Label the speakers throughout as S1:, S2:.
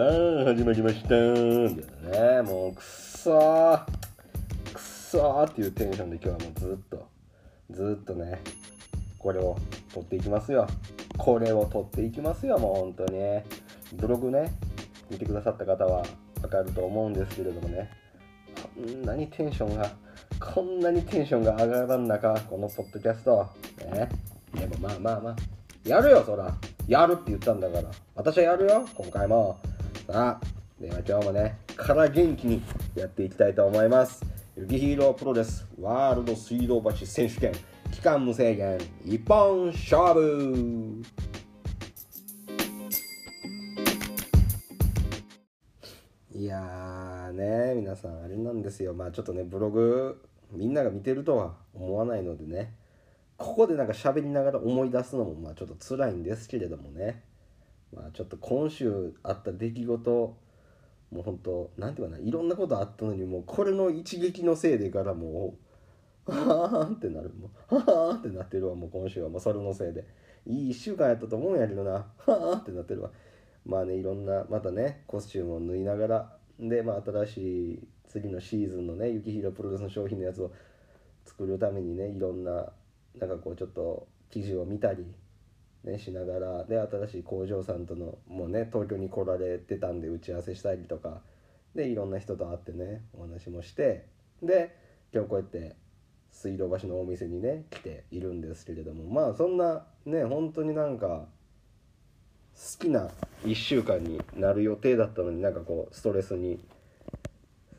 S1: さあ始まりました。ねもうくっそー。くっそーっていうテンションで今日はもうずっとずっとねこれを撮っていきますよ。これを撮っていきますよもう本当に。ブログね見てくださった方はわかると思うんですけれどもね。こんなにテンションがこんなにテンションが上がらん中このポッドキャスト。ね。でもまあまあまあ。やるよそら。やるって言ったんだから。私はやるよ今回も。さあでは今日もねから元気にやっていきたいと思います。雪ヒーロープロレスワールド水道橋選手権期間無制限一本勝負。いやーね皆さんあれなんですよ。まあちょっとねブログみんなが見てるとは思わないのでね。ここでなんか喋りながら思い出すのもまあちょっと辛いんですけれどもね。まあちょっと今週あった出来事もうほんとなんていうかないろんなことあったのにもうこれの一撃のせいでからもうはーんってなる。もうはーんってなってるわもう今週は。もうそれのせいで。いい1週間やったと思うんやけどな。はーんってなってるわ。まあねいろんなまたねコスチュームを縫いながらでまあ新しい次のシーズンのね雪広プロレスの商品のやつを作るためにねいろんななんかこうちょっと記事を見たり、ね、しながらで新しい工場さんとのもうね東京に来られてたんで打ち合わせしたりとかでいろんな人と会ってねお話もしてで今日こうやって水道橋のお店にね来ているんですけれどもまあそんなね本当になんか好きな1週間になる予定だったのになんかこうストレスに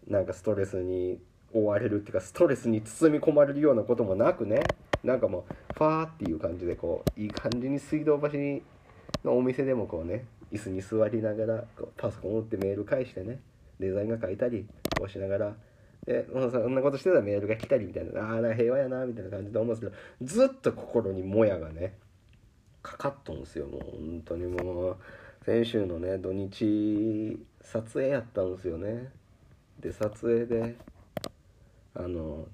S1: なんかストレスに追われるっていうかストレスに包み込まれるようなこともなくねなんかもうファーっていう感じでこういい感じに水道橋のお店でもこうね椅子に座りながらこうパソコン打ってメール返してねデザインが書いたりこうしながらでもうそんなことしてたらメールが来たりみたいなああ平和やなみたいな感じで思うんですけどずっと心にもやがねかかっとんすよもう本当に。もう先週のね土日撮影やったんですよね。で撮影であの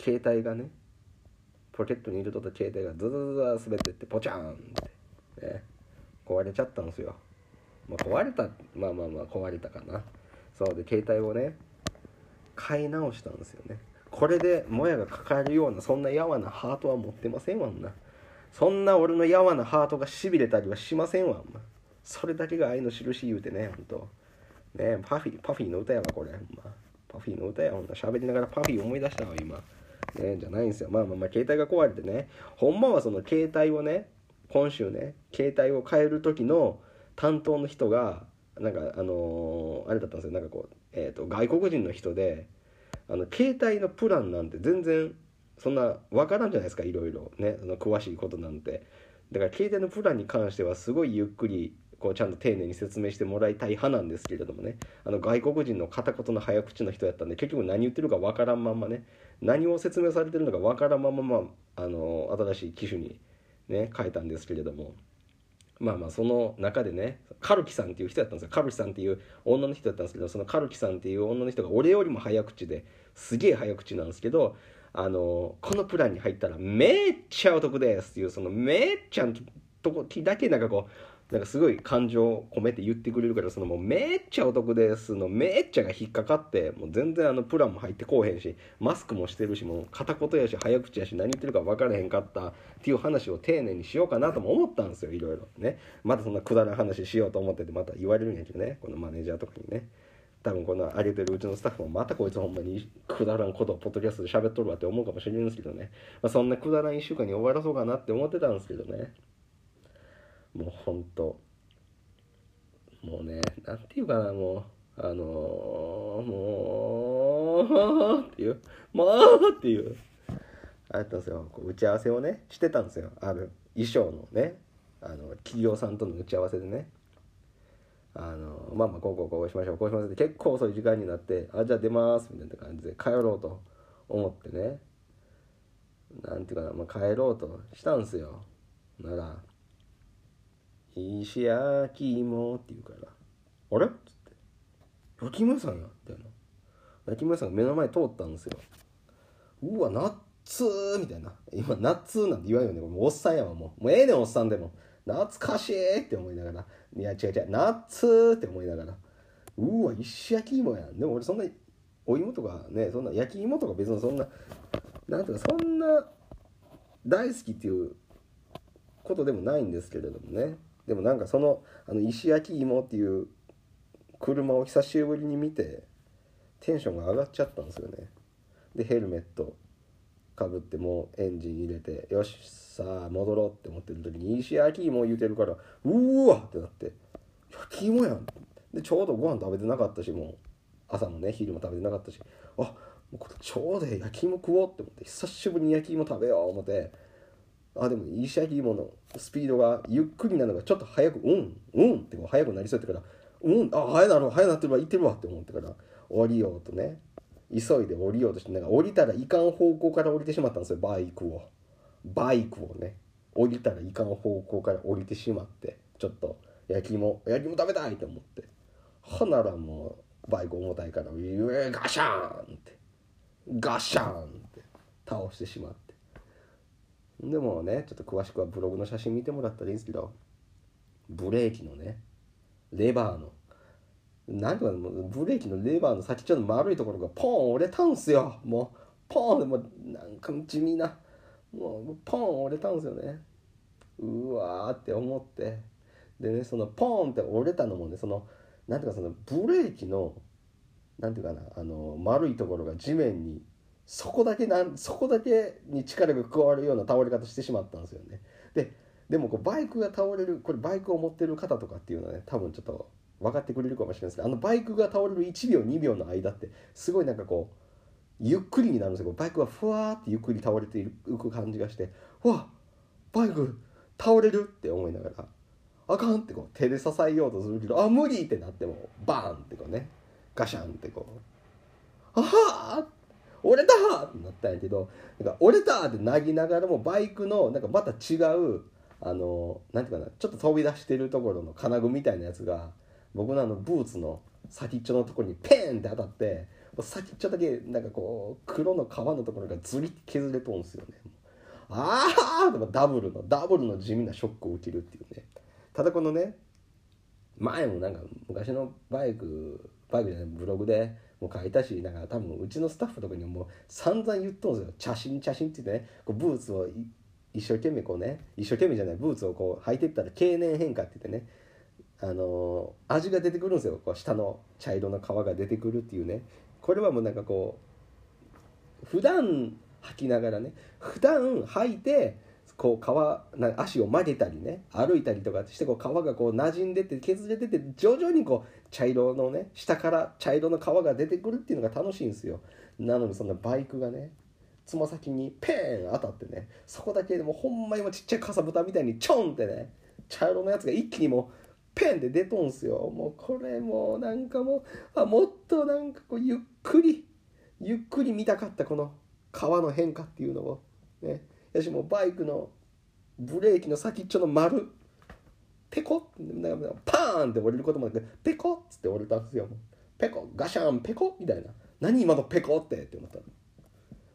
S1: 携帯がねポケットに入れとった携帯がズズズズ滑ってってポチャーンって、ね、壊れちゃったんですよ、まあ、壊れたまあまあまあ壊れたかなそうで携帯をね買い直したんですよねこれでもやがかかるようなそんなやわなハートは持ってませんわんなそんな俺のやわなハートがしびれたりはしませんわんまそれだけが愛の印言うてねほんとねパフィーパフィーの歌やわこれほんまパフィーの歌やほんな喋りながらパフィー思い出したわ今ねじゃないんですよ。まあまあまあ携帯が壊れてね。ほんまはその携帯をね今週ね携帯を変える時の担当の人がなんかあのーあれだったんですよ。なんかこう、えー、と外国人の人であの携帯のプランなんて全然そんな分からんじゃないですか。いろいろ。ねその詳しいことなんて。だから携帯のプランに関してはすごいゆっくりこうちゃんと丁寧に説明してもらいたい派なんですけれどもね。あの外国人の片言の早口の人やったんで結局何言ってるか分からんまんまね。何を説明されてるのか分からまま、まあ、あの新しい機種にね変えたんですけれども。まあまあその中でねカルキさんっていう人やったんですよ。カルキさんっていう女の人やったんですけどそのカルキさんっていう女の人が俺よりも早口ですげえ早口なんですけどあのこのプランに入ったらめっちゃお得ですっていうそのめっちゃのとこだけなんかこうなんかすごい感情を込めて言ってくれるからそのもうめっちゃお得ですのめっちゃが引っかかってもう全然あのプランも入ってこうへんしマスクもしてるしもう片言やし早口やし何言ってるか分からへんかったっていう話を丁寧にしようかなとも思ったんですよいろいろ。ね。またそんなくだらん話しようと思っててまた言われるんやけどねこのマネージャーとかにね。多分この上げてるうちのスタッフもまたこいつほんまにくだらんことをポッドキャストで喋っとるわって思うかもしれないんですけどね、まあ、そんなくだらん1週間に終わらそうかなって思ってたんですけどね。もうほんと。もうねなんていうかなもうあのー、もうっていう。もうっていう。あったんですよ。こう打ち合わせをねしてたんですよ。ある衣装のねあの企業さんとの打ち合わせでね。あのまあまあこうこうこうしましょうこうしますって結構遅い時間になってあじゃあ出ますみたいな感じで帰ろうと思ってね。なんていうかな、まあ、帰ろうとしたんですよ。なら「石焼き芋」って言うから「あれ?」っつって「焼き芋屋さんや」みたいな焼き芋屋さんが目の前通ったんですようわナッツーみたいな。今ナッツーなんて言わんよね。もうおっさんやわもう。もうええねんおっさんでも懐かしいって思いながらいや違う違うナッツーって思いながらうわ石焼き芋やんでも俺そんなお芋とかねそんな焼き芋とか別にそんななんていうかそんな大好きっていうことでもないんですけれどもね。でもなんかそのあの石焼き芋っていう車を久しぶりに見てテンションが上がっちゃったんですよね。でヘルメットかぶってもうエンジン入れてよしさあ戻ろうって思ってる時に石焼き芋言うてるからうーわってなって焼き芋やん。でちょうどご飯食べてなかったしもう朝もね昼も食べてなかったしあもうこれちょうど焼き芋食おうって思って久しぶりに焼き芋食べよう思ってあでも石焼き芋の。スピードがゆっくりなのがちょっと早くうんうんって早くなりそうやったからうんあ早なる早なってるわ行ってるわって思ってから降りようとね。急いで降りようとしてなんか降りたらいかん方向から降りてしまったんですよバイクを。バイクをね。降りたらいかん方向から降りてしまってちょっと焼き芋焼き芋食べたいと思って。ほならもうバイク重たいからうえガシャーンって。ガシャーンって倒してしまって。でもねちょっと詳しくはブログの写真見てもらったらいいんですけどブレーキのねレバーのなんとかブレーキのレバーの先っちょの丸いところがポン折れたんすよ。もうポンでもなんか地味なもうポン折れたんすよね。うわーって思って。でねそのポンって折れたのもねそのなんていうかそのブレーキのなんていうかなあの丸いところが地面にそこだけなんそこだけに力が加わるような倒れ方してしまったんですよね。ででもこうバイクが倒れるこれバイクを持ってる方とかっていうのはね多分ちょっと分かってくれるかもしれないですけどあのバイクが倒れる1秒2秒の間ってすごいなんかこうゆっくりになるんですよ。バイクがふわーってゆっくり倒れていく感じがしてわバイク倒れるって思いながらあかんってこう手で支えようとするけどあ無理ってなってもバーンってこうねガシャンってこうあはー折れたってなったんやけどなんか折れたってなぎながらもバイクのなんかまた違うあのなんていうかなちょっと飛び出してるところの金具みたいなやつが僕のあのブーツの先っちょのところにペンって当たって先っちょだけなんかこう黒の皮のところがずりって削れとんすよね。ああでもダブルのダブルの地味なショックを受けるっていうね。ただこのね前もなんか昔のバイクバイクじゃないブログでもう書いたしなんか多分うちのスタッフとかにも散々言っとんですよ「茶真茶真」って言ってねこうブーツを一生懸命こうね一生懸命じゃないブーツをこう履いていったら経年変化って言ってねあのー、味が出てくるんですよ。こう下の茶色の皮が出てくるっていうね。これはもうなんかこう普段履きながらね普段履いてこう皮な足を曲げたりね歩いたりとかしてこう皮がこう馴染んでて削れてて徐々にこう茶色のね下から茶色の皮が出てくるっていうのが楽しいんですよ。なのにそんなバイクがねつま先にペーン当たってねそこだけでもほんまにちっちゃいかさぶたみたいにチョンってね茶色のやつが一気にもうペンで出とんすよ。もうこれもうなんかもうあもっとなんかこうゆっくりゆっくり見たかったこの川の変化っていうのをねやしもうバイクのブレーキの先っちょの丸ペコなんかパーンって折れることもなくペコッつって折れたんですよ。ペコガシャンペコみたいな。何今のペコってって思ったら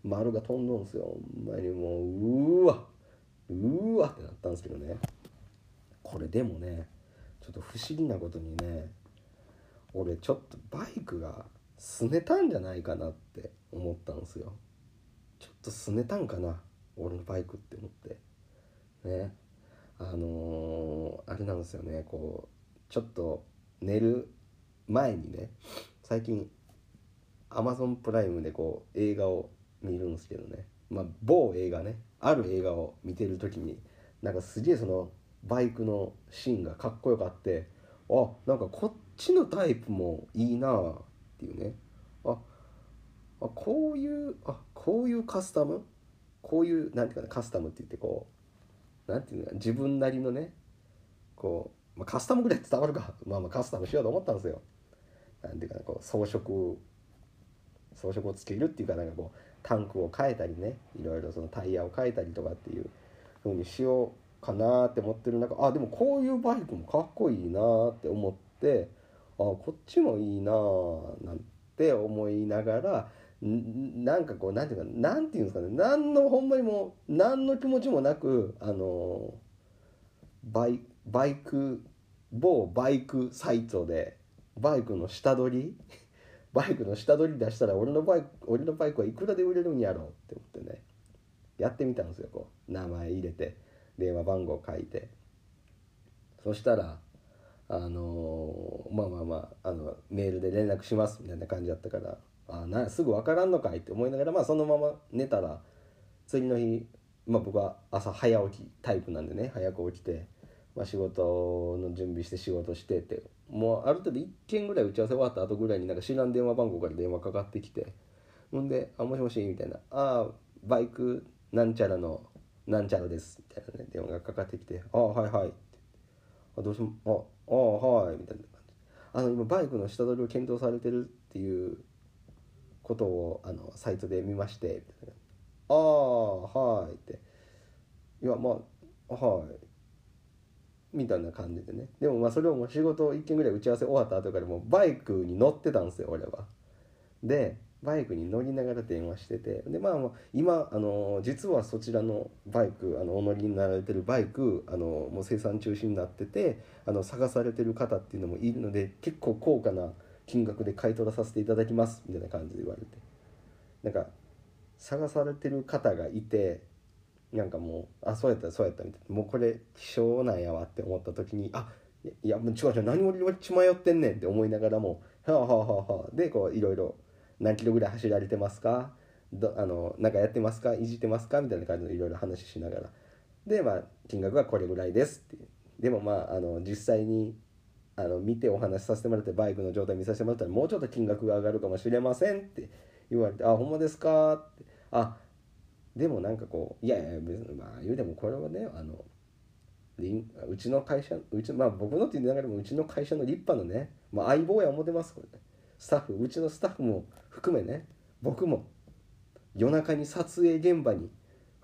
S1: 丸が飛んどんすよ。ほんまにもううわうわってなったんですけどね。これでもねちょっと不思議なことにね俺ちょっとバイクがすねたんじゃないかなって思ったんですよ。ちょっとすねたんかな。俺のバイクって思って。ね。あのー、あれなんですよね。こうちょっと寝る前にね最近アマゾンプライムでこう映画を見るんですけどね。まあ某映画ねある映画を見てる時になんかすげえそのバイクのシーンがかっこよかってあなんかこっちのタイプもいいなっていうね。ああこういうあこういうカスタムこういうなんていうかなカスタムって言ってこうなんていうの自分なりのねこう、まあ、カスタムぐらい伝わるか。まあまあカスタムしようと思ったんですよ。なんていうかなこう装飾装飾をつけるっていうかなんかこうタンクを変えたりねいろいろそのタイヤを変えたりとかっていう風にしようかなって思ってる中あでもこういうバイクもかっこいいなって思ってあこっちもいいななんて思いながらなんかこうなんていうかなんていうんですかね。何のほんまにも何の気持ちもなくあのバイバイク某バイクサイトでバイクの下取り バイクの下取り出したら俺のバイク俺のバイクはいくらで売れるんやろうって思ってね。やってみたんですよこう。名前入れて電話番号書いて。そしたらあのまあまあまああのメールで連絡しますみたいな感じだったからあなすぐ分からんのかいって思いながらまあそのまま寝たら次の日、まあ、僕は朝早起きタイプなんでね早く起きて、まあ、仕事の準備して仕事してってもうある程度1件ぐらい打ち合わせ終わった後ぐらいになんか知らん電話番号から電話かかってきてほんで「あもしもし」みたいな「ああバイクなんちゃらのなんちゃらです」みたいなね電話がかかってきて「ああはいはい」あどうしもああはい。みたいな感じ。あの今バイクの下取りを検討されてるっていうことをあのサイトで見ましてみたいなああはいって。いやまあはい。みたいな感じでね。でもまあそれをもう仕事1件ぐらい打ち合わせ終わった後からもうバイクに乗ってたんですよ俺は。でバイクに乗りながら電話しててでまあ今あの実はそちらのバイクあのお乗りになられてるバイクあのもう生産中止になっててあの探されてる方っていうのもいるので結構高価な金額で買い取らさせていただきますみたいな感じで言われて。なんか探されてる方がいてなんかもうあそうやったそうやったみたいな。もうこれ希少なんやわって思った時にあいやもう違う違う何を俺血迷ってんねんって思いながらもはあはあはあはあでこういろいろ何キロぐらい走られてますか？どあのなんかやってますか？いじってますか？みたいな感じのいろいろ話しながら。でまあ金額はこれぐらいですって。でもまああの実際にあの見てお話しさせてもらってバイクの状態見させてもらったらもうちょっと金額が上がるかもしれませんって言われて「あほんまですか?」って「あでもなんかこういやいや別にまあ言うてもこれはねあのうちの会社うちまあ僕のって言いながらもうちの会社の立派なね、まあ、相棒や思ってますこれ。ねスタッフうちのスタッフも含めね僕も夜中に撮影現場に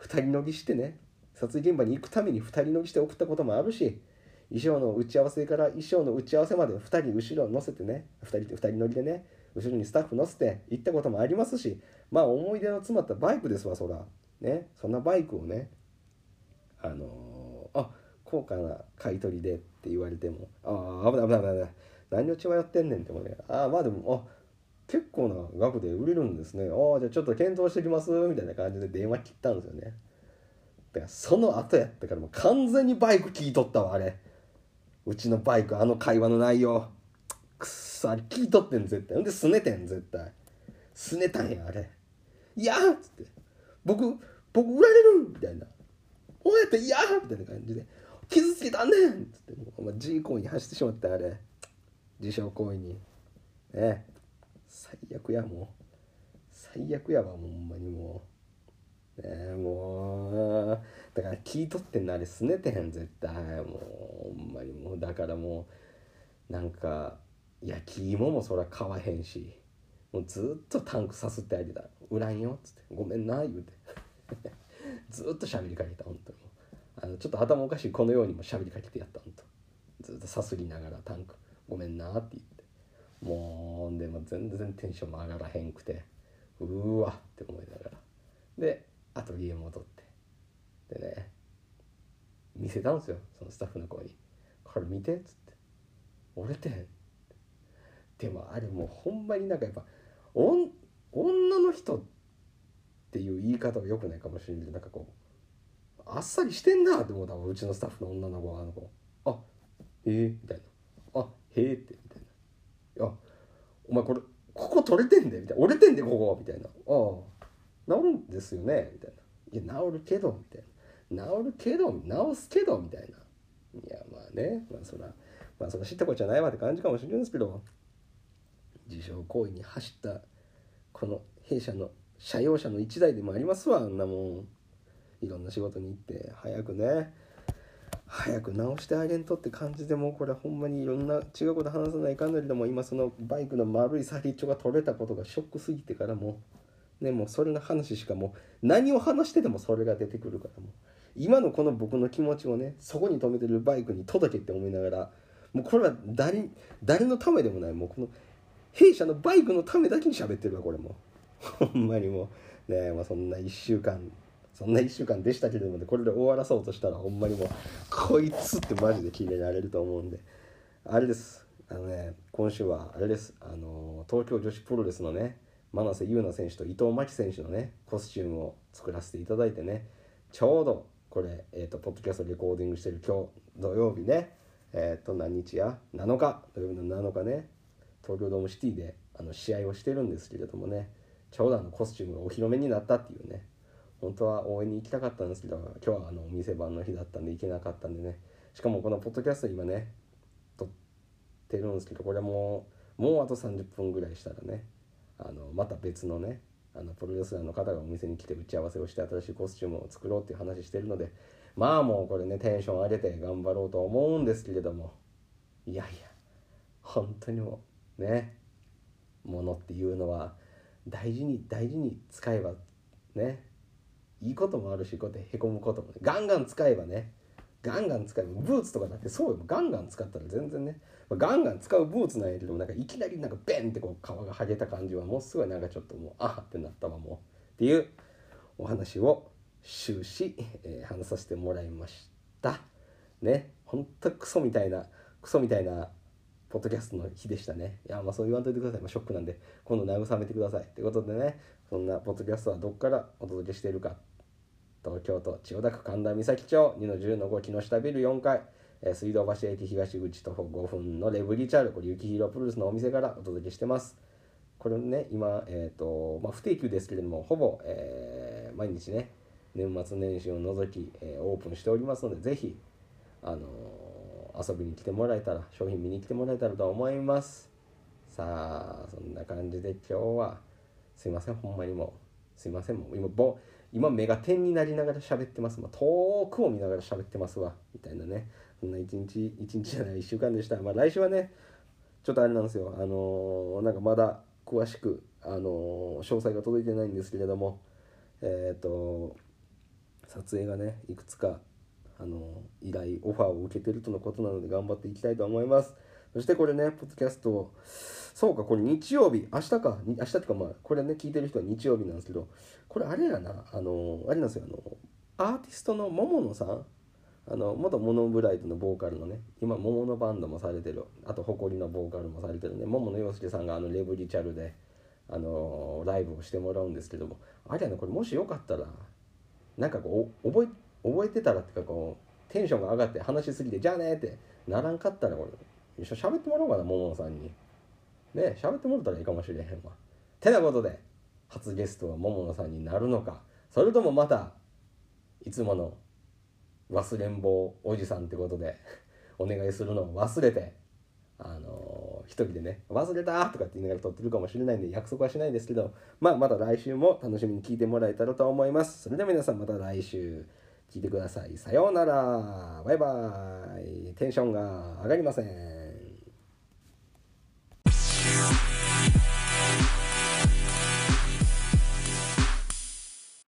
S1: 2人乗りしてね撮影現場に行くために2人乗りして送ったこともあるし衣装の打ち合わせから衣装の打ち合わせまで2人後ろ乗せてね2人2人乗りでね後ろにスタッフ乗せて行ったこともありますしまあ思い出の詰まったバイクですわそら。ね。そんなバイクをねあのー、あ高価な買い取りでって言われてもああ危ない危ない危ない危ない。何を血迷ってんねんって思うねああまあでもあ結構な額で売れるんですね。ああじゃあちょっと検討してきますみたいな感じで電話切ったんですよね。だからその後やったからもう完全にバイク聞いとったわあれ。うちのバイクあの会話の内容。くっそあれ聞いとってん絶対。ほんですねてん絶対。すねたんやあれ。いやーっつって。僕僕売られるみたいな。おやっていやーみたいな感じで。傷つけたんねんっつって。もうお前 G 行為に走ってしまったあれ。自傷行為に。ね。最悪やもう。最悪やわほんまにもう。ねえもう。だから聞いとってんのあれすねてへん絶対。もうほんまにもう。だからもうなんか焼き芋もそら買わへんし。もうずっとタンクさすってあげた「売らんよ」っつって「ごめんな」言うて。ずっと喋りかけた本当に。あのちょっと頭おかしいこのようにも喋りかけてやった本当ずっとさすりながらタンク「ごめんな」って言って。もうでも全然テンションも上がらへんくてうーわって思いながら。でアトリエ戻って。でね見せたんですよそのスタッフの子に「これ見て」っつって「折れてん」でもあれもうほんまになんかやっぱおん女の人っていう言い方はよくないかもしれないけどなんかこうあっさりしてんなって思ったうちのスタッフの女の子はあの子「あへえ」みたいな「へえ」ってみたいな「いやお前これここ取れてんで」みたいな「折れてんでここ」みたいな「ああ治るんですよね」みたいな「いや治るけど」みたいな「治るけど治すけど」みたいな「いやまあねまあそらまあそら知ったことじゃないわって感じかもしれないんですけど自傷行為に走ったこの弊社の社用車の1台でもありますわあんなもん。いろんな仕事に行って早くね。早く直してあげんとって感じでもうこれほんまにいろんな違うこと話さないかんのにでも今そのバイクの丸い先っちょが取れたことがショックすぎてからもうねもうそれの話しかもう何を話しててもそれが出てくるからもう今のこの僕の気持ちをねそこに止めてるバイクに届けって思いながらもうこれは誰誰のためでもないもうこの弊社のバイクのためだけに喋ってるわこれも。ほんまにもう。ねまあそんな1週間そんな1週間でしたけれどもねこれで終わらそうとしたらほんまにもうこいつってマジで決められると思うんで。あれです。あのね今週はあれです。あの東京女子プロレスのね真瀬優奈選手と伊藤真希選手のねコスチュームを作らせていただいてねちょうどこれ、えーと、ポッドキャストレコーディングしてる今日土曜日ねえっ、ー、と何日や？7日？土曜日の7日ね東京ドームシティであの試合をしてるんですけれどもねちょうどあのコスチュームがお披露目になったっていうね本当は応援に行きたかったんですけど今日はあのお店番の日だったんで行けなかったんでね。しかもこのポッドキャスト今ね撮ってるんですけどこれももうあと30分ぐらいしたらねあのまた別のねあのプロレスラーの方がお店に来て打ち合わせをして新しいコスチュームを作ろうっていう話してるのでまあもうこれねテンション上げて頑張ろうと思うんですけれどもいやいや本当にもうねものっていうのは大事に大事に使えばねいいこともあるしこうやってへこむこともねガンガン使えばねガンガン使えばブーツとかだってそうよ。ガンガン使ったら全然ねガンガン使うブーツなんやけどもなんかいきなりなんかベンってこう皮が剥げた感じはもうすごいなんかちょっともうあってなったわもうっていうお話を終始、えー、話させてもらいました。ね。ほんとクソみたいなクソみたいなポッドキャストの日でしたね。いやまあそう言わんといてください、まあ、ショックなんで今度慰めてください。ということでねそんなポッドキャストはどっからお届けしているか東京都千代田区神田三崎町2の10の5木下ビル4階、え、水道橋駅東口徒歩5分のレブリチャールこれ雪広プロレスのお店からお届けしてます。これね今、えーとまあ、不定休ですけれどもほぼ、えー、毎日ね年末年始を除き、えー、オープンしておりますのでぜひ、あの、遊びに来てもらえたら商品見に来てもらえたらと思います。さあそんな感じで今日は。すいませんほんまにもう。すいませんもう今ぼ今目が点になりながら喋ってます、まあ、遠くを見ながら喋ってますわ。みたいなね。そんな一日一日じゃない。1週間でした。まあ来週はねちょっとあれなんですよ。あのー、なんかまだ詳しくあのー、詳細が届いてないんですけれども。えっ、ー、と撮影がねいくつかあの依頼オファーを受けてるとのことなので頑張っていきたいと思います。そしてこれねポッドキャストそうかこれ日曜日。明日か。明日とかまあこれね聞いてる人は日曜日なんですけどこれあれやな。あのあれなんですよ。あのアーティストの桃野さん。あの元モノブライトのボーカルのね。今桃のバンドもされてる。あと誇りのボーカルもされてるね。桃野洋介さんがあのレブリチャルであのライブをしてもらうんですけども。あれやなこれもしよかったらなんかこう覚え覚えてたらっていうかこうテンションが上がって話しすぎて「じゃあね」ってならんかったらこれ。一緒喋ってもらおうかな桃野さんに。ね喋ってもらったらいいかもしれへんわ。てなことで初ゲストは桃野さんになるのか。それともまたいつもの忘れん坊おじさんってことでお願いするのを忘れてあのー、一人でね「忘れた!」とかって言いながら撮ってるかもしれないんで約束はしないですけどまあまた来週も楽しみに聞いてもらえたらと思います。それでは皆さんまた来週聞いてください。さようなら。バイバイ。テンションが上がりません。